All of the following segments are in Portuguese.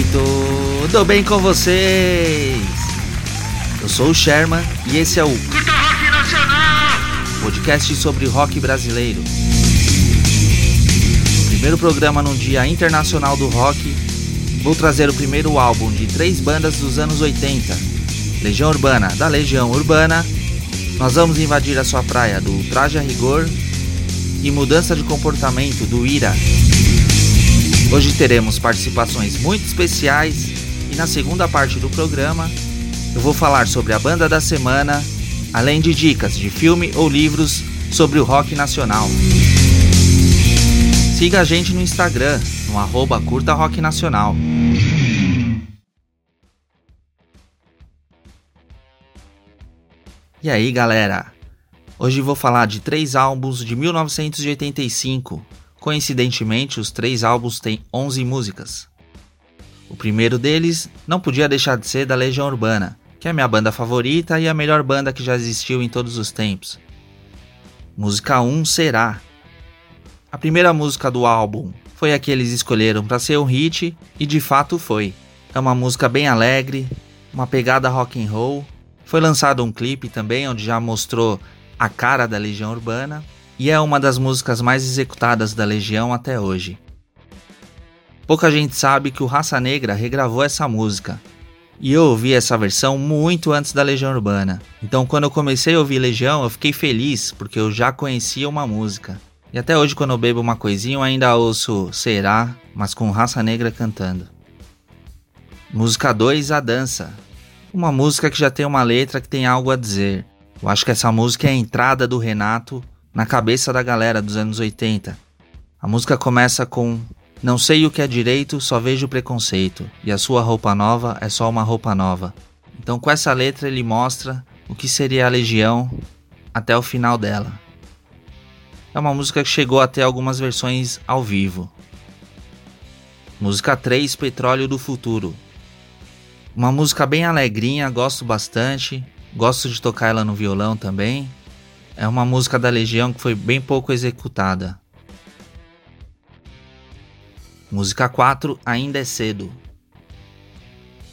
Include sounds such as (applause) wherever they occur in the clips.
Oi, tudo bem com vocês? Eu sou o Sherman e esse é o Curta Rock Nacional! podcast sobre rock brasileiro. No primeiro programa no Dia Internacional do Rock, vou trazer o primeiro álbum de três bandas dos anos 80. Legião Urbana, da Legião Urbana. Nós vamos invadir a sua praia do Traje a Rigor e Mudança de Comportamento do Ira. Hoje teremos participações muito especiais e na segunda parte do programa eu vou falar sobre a banda da semana, além de dicas de filme ou livros sobre o rock nacional. Siga a gente no Instagram, no arroba Curta Rock Nacional. E aí galera, hoje vou falar de três álbuns de 1985. Coincidentemente, os três álbuns têm 11 músicas. O primeiro deles não podia deixar de ser da Legião Urbana, que é minha banda favorita e a melhor banda que já existiu em todos os tempos. Música 1 será. A primeira música do álbum foi a que eles escolheram para ser um hit e de fato foi. É uma música bem alegre, uma pegada rock and roll. Foi lançado um clipe também onde já mostrou a cara da Legião Urbana e é uma das músicas mais executadas da Legião até hoje. Pouca gente sabe que o Raça Negra regravou essa música. E eu ouvi essa versão muito antes da Legião Urbana. Então, quando eu comecei a ouvir Legião, eu fiquei feliz porque eu já conhecia uma música. E até hoje, quando eu bebo uma coisinha, eu ainda ouço Será, mas com Raça Negra cantando. Música 2, A Dança. Uma música que já tem uma letra que tem algo a dizer. Eu acho que essa música é a entrada do Renato na cabeça da galera dos anos 80. A música começa com Não sei o que é direito, só vejo preconceito, e a sua roupa nova é só uma roupa nova. Então, com essa letra, ele mostra o que seria a Legião até o final dela. É uma música que chegou até algumas versões ao vivo. Música 3, Petróleo do Futuro. Uma música bem alegrinha, gosto bastante. Gosto de tocar ela no violão também. É uma música da Legião que foi bem pouco executada. Música 4, Ainda é Cedo.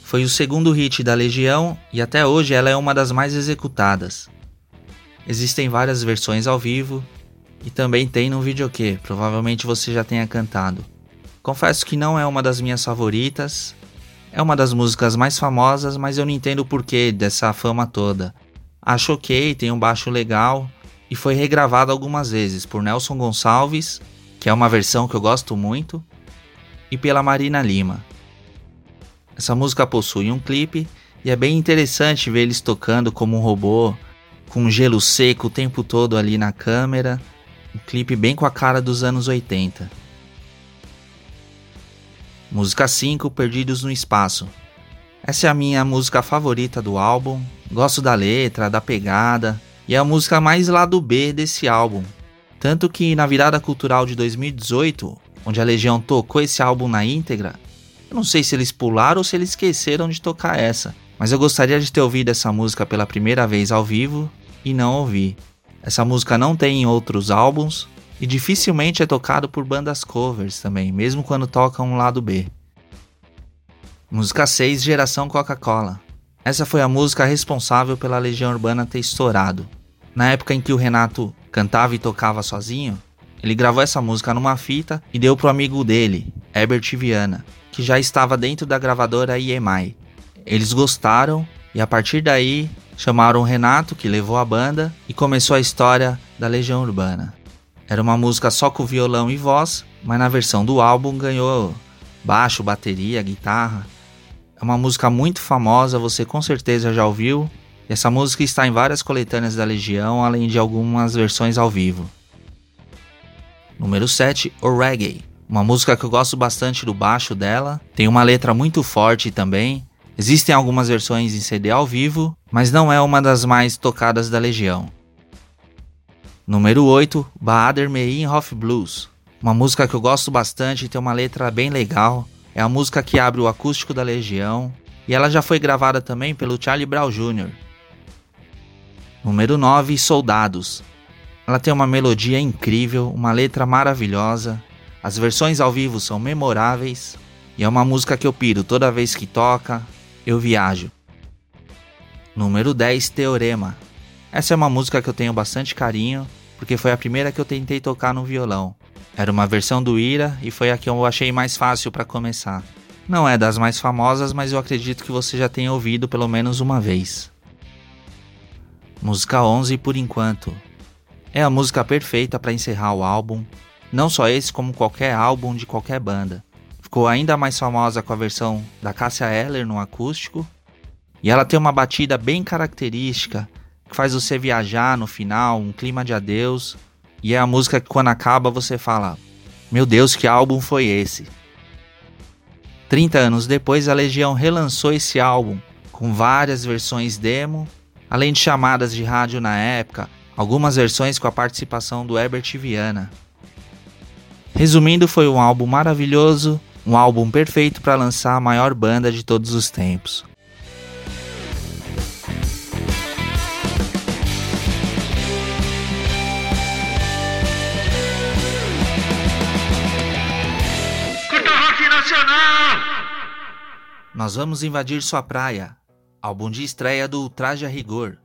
Foi o segundo hit da Legião e até hoje ela é uma das mais executadas. Existem várias versões ao vivo e também tem no videokê, provavelmente você já tenha cantado. Confesso que não é uma das minhas favoritas, é uma das músicas mais famosas, mas eu não entendo o porquê dessa fama toda. Acho ok, tem um baixo legal e foi regravado algumas vezes por Nelson Gonçalves, que é uma versão que eu gosto muito, e pela Marina Lima. Essa música possui um clipe e é bem interessante ver eles tocando como um robô, com gelo seco o tempo todo ali na câmera. Um clipe bem com a cara dos anos 80. Música 5, Perdidos no Espaço. Essa é a minha música favorita do álbum. Gosto da letra, da pegada, e é a música mais lado B desse álbum. Tanto que na virada cultural de 2018, onde a Legião tocou esse álbum na íntegra, eu não sei se eles pularam ou se eles esqueceram de tocar essa, mas eu gostaria de ter ouvido essa música pela primeira vez ao vivo e não ouvi. Essa música não tem em outros álbuns e dificilmente é tocado por bandas covers também, mesmo quando tocam um lado B. Música 6, Geração Coca-Cola. Essa foi a música responsável pela Legião Urbana ter estourado. Na época em que o Renato cantava e tocava sozinho, ele gravou essa música numa fita e deu pro amigo dele, Herbert Viana, que já estava dentro da gravadora EMI. Eles gostaram e a partir daí chamaram o Renato, que levou a banda, e começou a história da Legião Urbana. Era uma música só com violão e voz, mas na versão do álbum ganhou baixo, bateria, guitarra. É uma música muito famosa, você com certeza já ouviu. E essa música está em várias coletâneas da Legião, além de algumas versões ao vivo. Número 7, O Reggae. Uma música que eu gosto bastante do baixo dela. Tem uma letra muito forte também. Existem algumas versões em CD ao vivo, mas não é uma das mais tocadas da Legião. Número 8, Bahader Mein Hof Blues. Uma música que eu gosto bastante e tem uma letra bem legal. É a música que abre o acústico da Legião e ela já foi gravada também pelo Charlie Brown Jr. Número 9, Soldados. Ela tem uma melodia incrível, uma letra maravilhosa, as versões ao vivo são memoráveis E é uma música que eu piro toda vez que toca, eu viajo. Número 10, Teorema. Essa é uma música que eu tenho bastante carinho, porque foi a primeira que eu tentei tocar no violão. Era uma versão do Ira e foi a que eu achei mais fácil para começar. Não é das mais famosas, mas eu acredito que você já tenha ouvido pelo menos uma vez. Música 11 por enquanto. É a música perfeita para encerrar o álbum, não só esse como qualquer álbum de qualquer banda. Ficou ainda mais famosa com a versão da Cássia Eller no acústico, e ela tem uma batida bem característica que faz você viajar no final, um clima de adeus, e é a música que quando acaba você fala: "Meu Deus, que álbum foi esse?". 30 anos depois, a Legião relançou esse álbum com várias versões demo, além de chamadas de rádio na época, algumas versões com a participação do Herbert Viana. Resumindo, foi um álbum maravilhoso, um álbum perfeito para lançar a maior banda de todos os tempos. Nós vamos invadir sua praia. Álbum de estreia do Traje a Rigor.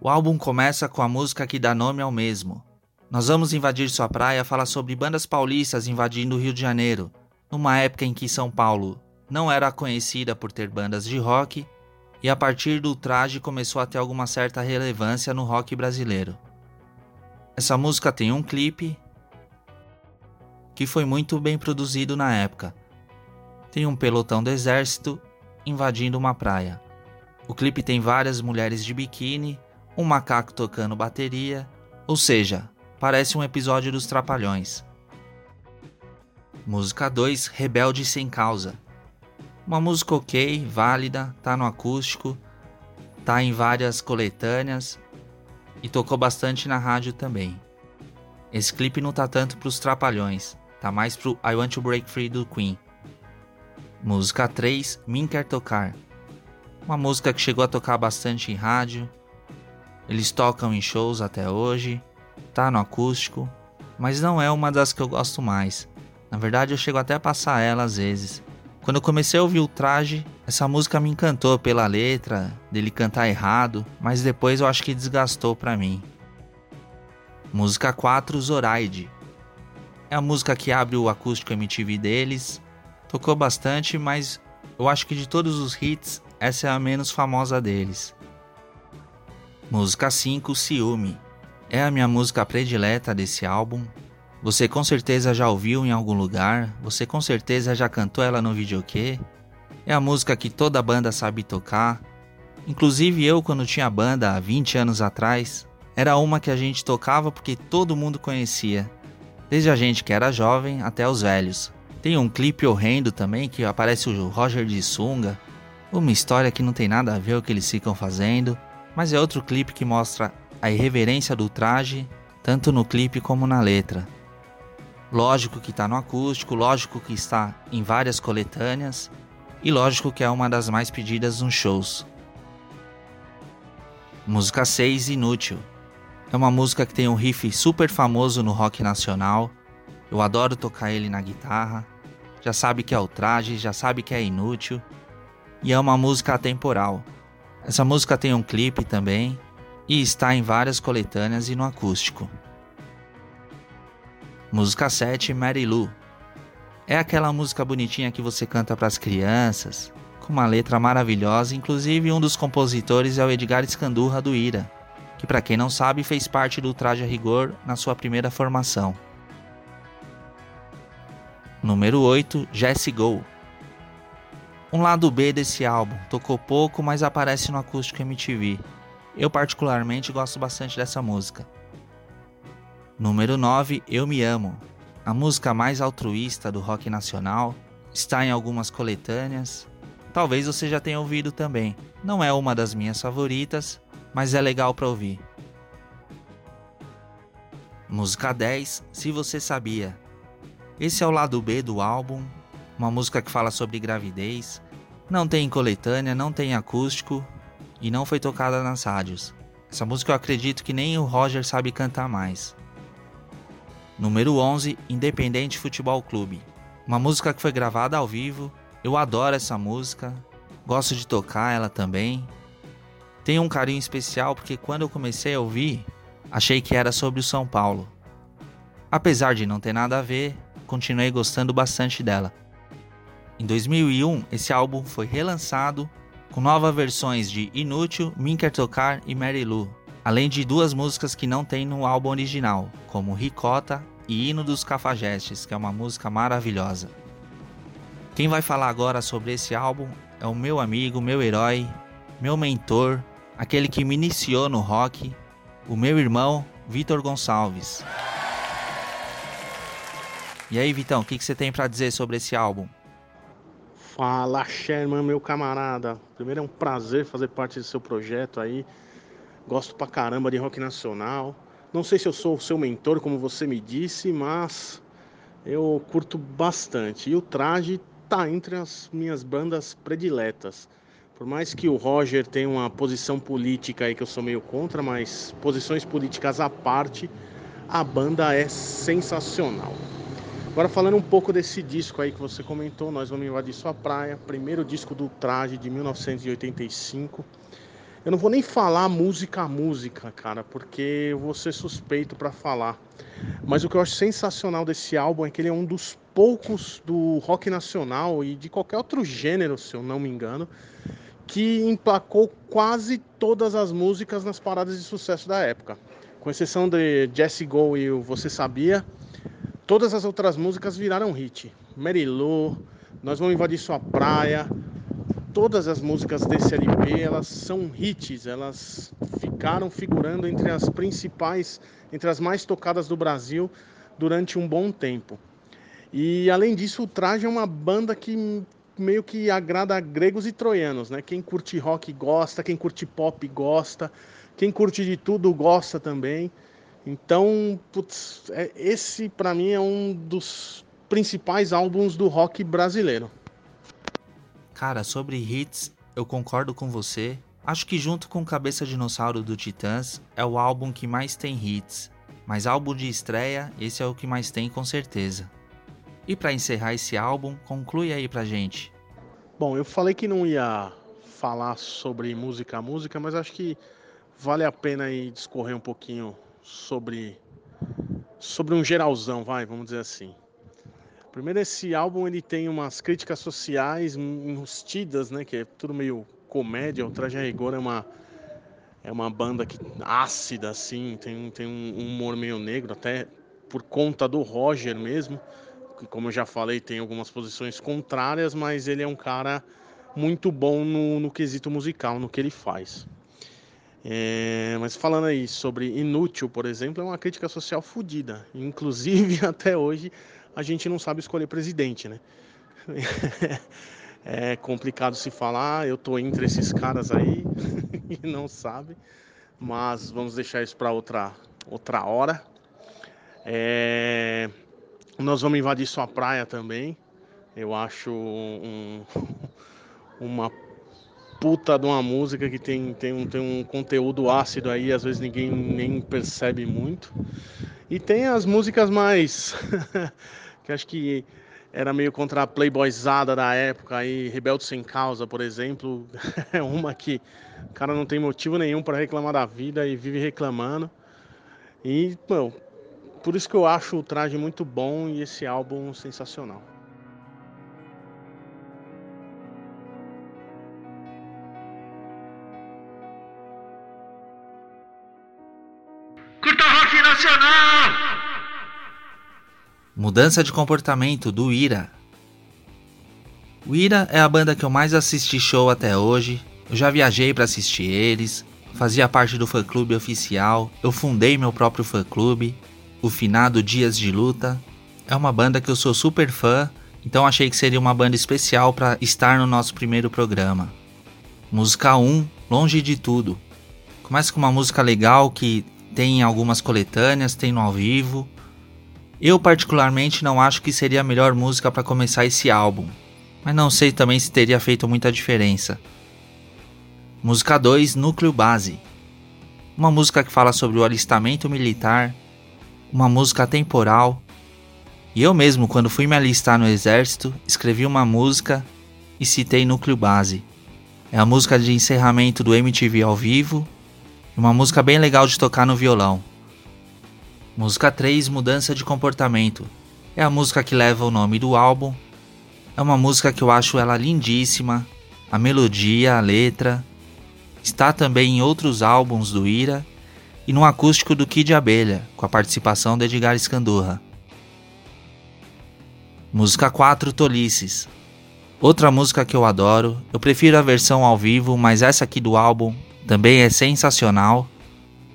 O álbum começa com a música que dá nome ao mesmo. Nós vamos invadir sua praia fala sobre bandas paulistas invadindo o Rio de Janeiro, numa época em que São Paulo não era conhecida por ter bandas de rock, e a partir do traje começou a ter alguma certa relevância no rock brasileiro. Essa música tem um clipe que foi muito bem produzido na época tem um pelotão do exército invadindo uma praia. O clipe tem várias mulheres de biquíni, um macaco tocando bateria, ou seja, parece um episódio dos Trapalhões. Música 2, Rebelde Sem Causa. Uma música ok, válida, tá no acústico, tá em várias coletâneas e tocou bastante na rádio também. Esse clipe não tá tanto pros Trapalhões, tá mais pro I Want to Break Free do Queen. Música 3, Min Quer Tocar. Uma música que chegou a tocar bastante em rádio. Eles tocam em shows até hoje, tá no acústico, mas não é uma das que eu gosto mais. Na verdade, eu chego até a passar ela às vezes. Quando eu comecei a ouvir o traje, essa música me encantou pela letra, dele cantar errado, mas depois eu acho que desgastou para mim. Música 4, Zoraide. É a música que abre o acústico MTV deles, Tocou bastante, mas eu acho que de todos os hits, essa é a menos famosa deles. Música 5, Ciúme. É a minha música predileta desse álbum. Você com certeza já ouviu em algum lugar, você com certeza já cantou ela no videokê. É a música que toda banda sabe tocar. Inclusive eu, quando tinha banda há 20 anos atrás, era uma que a gente tocava porque todo mundo conhecia, desde a gente que era jovem até os velhos. Tem um clipe horrendo também que aparece o Roger de sunga. Uma história que não tem nada a ver com o que eles ficam fazendo, mas é outro clipe que mostra a irreverência do traje, tanto no clipe como na letra. Lógico que está no acústico, lógico que está em várias coletâneas e lógico que é uma das mais pedidas nos shows. Música 6 Inútil. É uma música que tem um riff super famoso no rock nacional. Eu adoro tocar ele na guitarra já sabe que é o traje, já sabe que é inútil. E é uma música atemporal. Essa música tem um clipe também e está em várias coletâneas e no acústico. Música 7, Mary Lou. É aquela música bonitinha que você canta para as crianças, com uma letra maravilhosa, inclusive um dos compositores é o Edgar Escandurra do Ira, que para quem não sabe fez parte do Traje a Rigor na sua primeira formação. Número 8, Jesse Go. Um lado B desse álbum, tocou pouco, mas aparece no acústico MTV. Eu particularmente gosto bastante dessa música. Número 9, Eu Me Amo. A música mais altruísta do rock nacional, está em algumas coletâneas. Talvez você já tenha ouvido também. Não é uma das minhas favoritas, mas é legal para ouvir. Música 10, Se Você Sabia. Esse é o lado B do álbum, uma música que fala sobre gravidez. Não tem coletânea, não tem acústico e não foi tocada nas rádios. Essa música eu acredito que nem o Roger sabe cantar mais. Número 11, Independente Futebol Clube. Uma música que foi gravada ao vivo. Eu adoro essa música. Gosto de tocar ela também. Tenho um carinho especial porque quando eu comecei a ouvir, achei que era sobre o São Paulo. Apesar de não ter nada a ver, continuei gostando bastante dela. Em 2001, esse álbum foi relançado com novas versões de Inútil, Min Quer Tocar e Mary Lou, além de duas músicas que não tem no álbum original, como Ricota e Hino dos Cafajestes, que é uma música maravilhosa. Quem vai falar agora sobre esse álbum é o meu amigo, meu herói, meu mentor, aquele que me iniciou no rock, o meu irmão Vitor Gonçalves. E aí, Vitão, o que, que você tem para dizer sobre esse álbum? Fala, Sherman, meu camarada. Primeiro é um prazer fazer parte do seu projeto aí. Gosto pra caramba de rock nacional. Não sei se eu sou o seu mentor, como você me disse, mas eu curto bastante. E o Traje tá entre as minhas bandas prediletas. Por mais que o Roger tenha uma posição política aí que eu sou meio contra, mas posições políticas à parte, a banda é sensacional. Agora falando um pouco desse disco aí que você comentou, nós vamos invadir sua praia, primeiro disco do Traje de 1985. Eu não vou nem falar música a música, cara, porque eu vou ser suspeito para falar. Mas o que eu acho sensacional desse álbum é que ele é um dos poucos do rock nacional e de qualquer outro gênero, se eu não me engano, que emplacou quase todas as músicas nas paradas de sucesso da época. Com exceção de Jesse Go e o Você Sabia, todas as outras músicas viraram hit. Lou, Nós Vamos Invadir Sua Praia, todas as músicas desse LP elas são hits, elas ficaram figurando entre as principais, entre as mais tocadas do Brasil durante um bom tempo. E além disso, o Traje é uma banda que meio que agrada a gregos e troianos, né? Quem curte rock gosta, quem curte pop gosta, quem curte de tudo gosta também. Então, putz, é, esse para mim é um dos principais álbuns do rock brasileiro. Cara, sobre hits, eu concordo com você. Acho que junto com Cabeça Dinossauro do Titãs é o álbum que mais tem hits, mas álbum de estreia, esse é o que mais tem com certeza. E para encerrar esse álbum, conclui aí pra gente. Bom, eu falei que não ia falar sobre música a música, mas acho que vale a pena aí discorrer um pouquinho sobre sobre um geralzão, vai, vamos dizer assim. Primeiro, esse álbum ele tem umas críticas sociais enrustidas, né? Que é tudo meio comédia. O Traje a Rigor é uma, é uma banda que, ácida, assim, tem, tem um humor meio negro, até por conta do Roger mesmo. Que, como eu já falei, tem algumas posições contrárias, mas ele é um cara muito bom no, no quesito musical, no que ele faz. É, mas falando aí sobre Inútil, por exemplo, é uma crítica social fodida. Inclusive, (laughs) até hoje, a gente não sabe escolher presidente, né? (laughs) É complicado se falar, eu tô entre esses caras aí (laughs) e não sabe, mas vamos deixar isso para outra, outra hora. É... Nós vamos invadir sua praia também. Eu acho um, uma puta de uma música que tem, tem, um, tem um conteúdo ácido aí, às vezes ninguém nem percebe muito. E tem as músicas mais (laughs) que acho que era meio contra a playboyzada da época aí, Rebelde Sem Causa, por exemplo, (laughs) é uma que o cara não tem motivo nenhum para reclamar da vida e vive reclamando. E, meu, por isso que eu acho o traje muito bom e esse álbum sensacional. Curta Rock Nacional! Mudança de comportamento do Ira. O Ira é a banda que eu mais assisti show até hoje. Eu já viajei para assistir eles, fazia parte do fã clube oficial, eu fundei meu próprio fã clube, o finado Dias de Luta. É uma banda que eu sou super fã, então achei que seria uma banda especial para estar no nosso primeiro programa. Música 1, Longe de Tudo. Começa com uma música legal que tem algumas coletâneas, tem no ao vivo. Eu particularmente não acho que seria a melhor música para começar esse álbum, mas não sei também se teria feito muita diferença. Música 2, Núcleo Base. Uma música que fala sobre o alistamento militar, uma música temporal. E eu mesmo, quando fui me alistar no exército, escrevi uma música e citei Núcleo Base. É a música de encerramento do MTV ao vivo, uma música bem legal de tocar no violão. Música 3, Mudança de Comportamento. É a música que leva o nome do álbum. É uma música que eu acho ela lindíssima, a melodia, a letra. Está também em outros álbuns do Ira e no acústico do Kid Abelha, com a participação de Edgar Escandurra. Música 4, Tolices. Outra música que eu adoro, eu prefiro a versão ao vivo, mas essa aqui do álbum também é sensacional.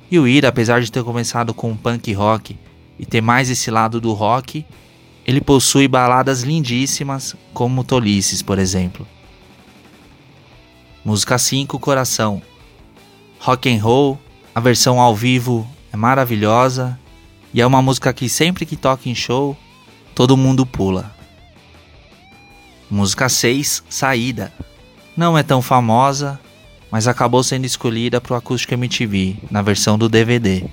E o Ira, apesar de ter começado com punk rock e ter mais esse lado do rock, ele possui baladas lindíssimas, como Tolices, por exemplo. Música 5, Coração. Rock and roll, a versão ao vivo é maravilhosa e é uma música que sempre que toca em show todo mundo pula. Música 6, Saída. Não é tão famosa, mas acabou sendo escolhida para o Acústico MTV, na versão do DVD.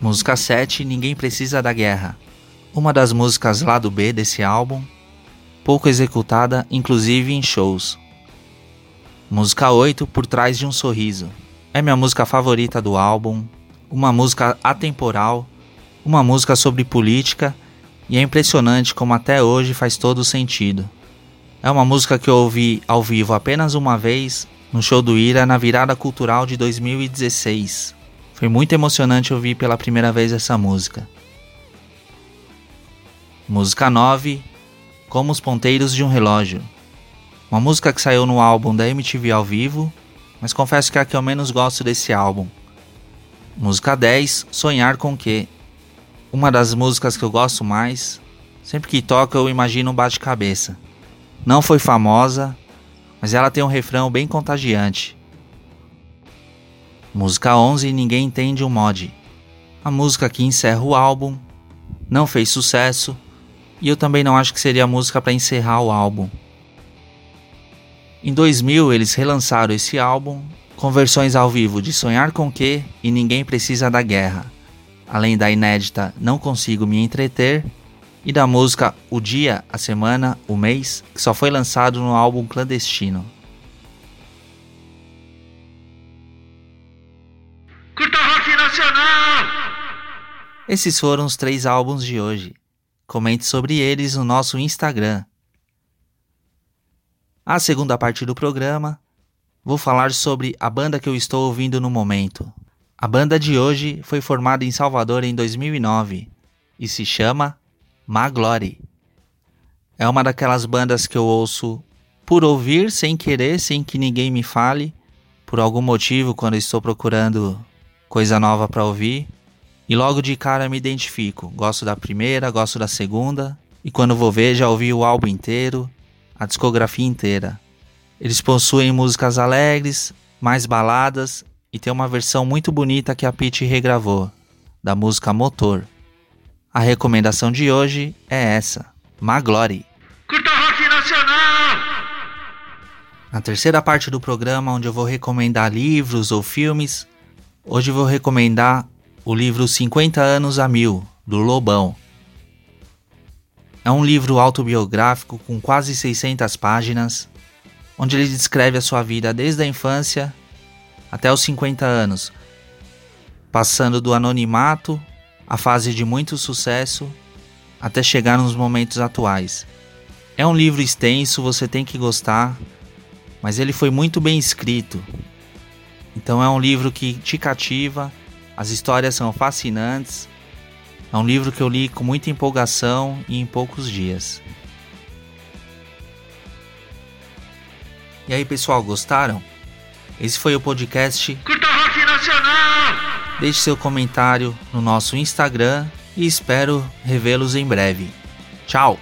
Música 7, Ninguém Precisa da Guerra. Uma das músicas lá do B desse álbum, pouco executada, inclusive em shows. Música 8, Por Trás de um Sorriso. É minha música favorita do álbum, uma música atemporal, uma música sobre política e é impressionante como até hoje faz todo sentido. É uma música que eu ouvi ao vivo apenas uma vez no show do Ira na virada cultural de 2016. Foi muito emocionante ouvir pela primeira vez essa música. Música 9 Como os Ponteiros de um Relógio. Uma música que saiu no álbum da MTV ao vivo, mas confesso que é a que eu menos gosto desse álbum. Música 10 Sonhar com que uma das músicas que eu gosto mais. Sempre que toca eu imagino um bate-cabeça. Não foi famosa, mas ela tem um refrão bem contagiante. Música 11 Ninguém Entende um Mod. A música que encerra o álbum. Não fez sucesso e eu também não acho que seria a música para encerrar o álbum. Em 2000 eles relançaram esse álbum com versões ao vivo de Sonhar com Que e Ninguém Precisa da Guerra além da inédita Não Consigo Me Entreter e da música O Dia, a Semana, o Mês, que só foi lançado no álbum Clandestino. Curta Rock Nacional! Esses foram os três álbuns de hoje. Comente sobre eles no nosso Instagram. A segunda parte do programa, vou falar sobre a banda que eu estou ouvindo no momento, a banda de hoje foi formada em Salvador em 2009 e se chama Maglory. É uma daquelas bandas que eu ouço por ouvir, sem querer, sem que ninguém me fale, por algum motivo quando estou procurando coisa nova para ouvir. E logo de cara me identifico. Gosto da primeira, gosto da segunda, e quando vou ver já ouvi o álbum inteiro, a discografia inteira. Eles possuem músicas alegres, mais baladas e tem uma versão muito bonita que a Pete regravou, da música Motor. A recomendação de hoje é essa, Maglory. Curta Rock Nacional! Na terceira parte do programa, onde eu vou recomendar livros ou filmes, hoje vou recomendar o livro 50 anos a mil, do Lobão. É um livro autobiográfico com quase 600 páginas, onde ele descreve a sua vida desde a infância até os 50 anos, passando do anonimato à fase de muito sucesso até chegar nos momentos atuais. É um livro extenso, você tem que gostar, mas ele foi muito bem escrito. Então é um livro que te cativa, as histórias são fascinantes. É um livro que eu li com muita empolgação e em poucos dias. E aí, pessoal, gostaram? Esse foi o podcast. Curta Rock Nacional! Deixe seu comentário no nosso Instagram e espero revê-los em breve. Tchau!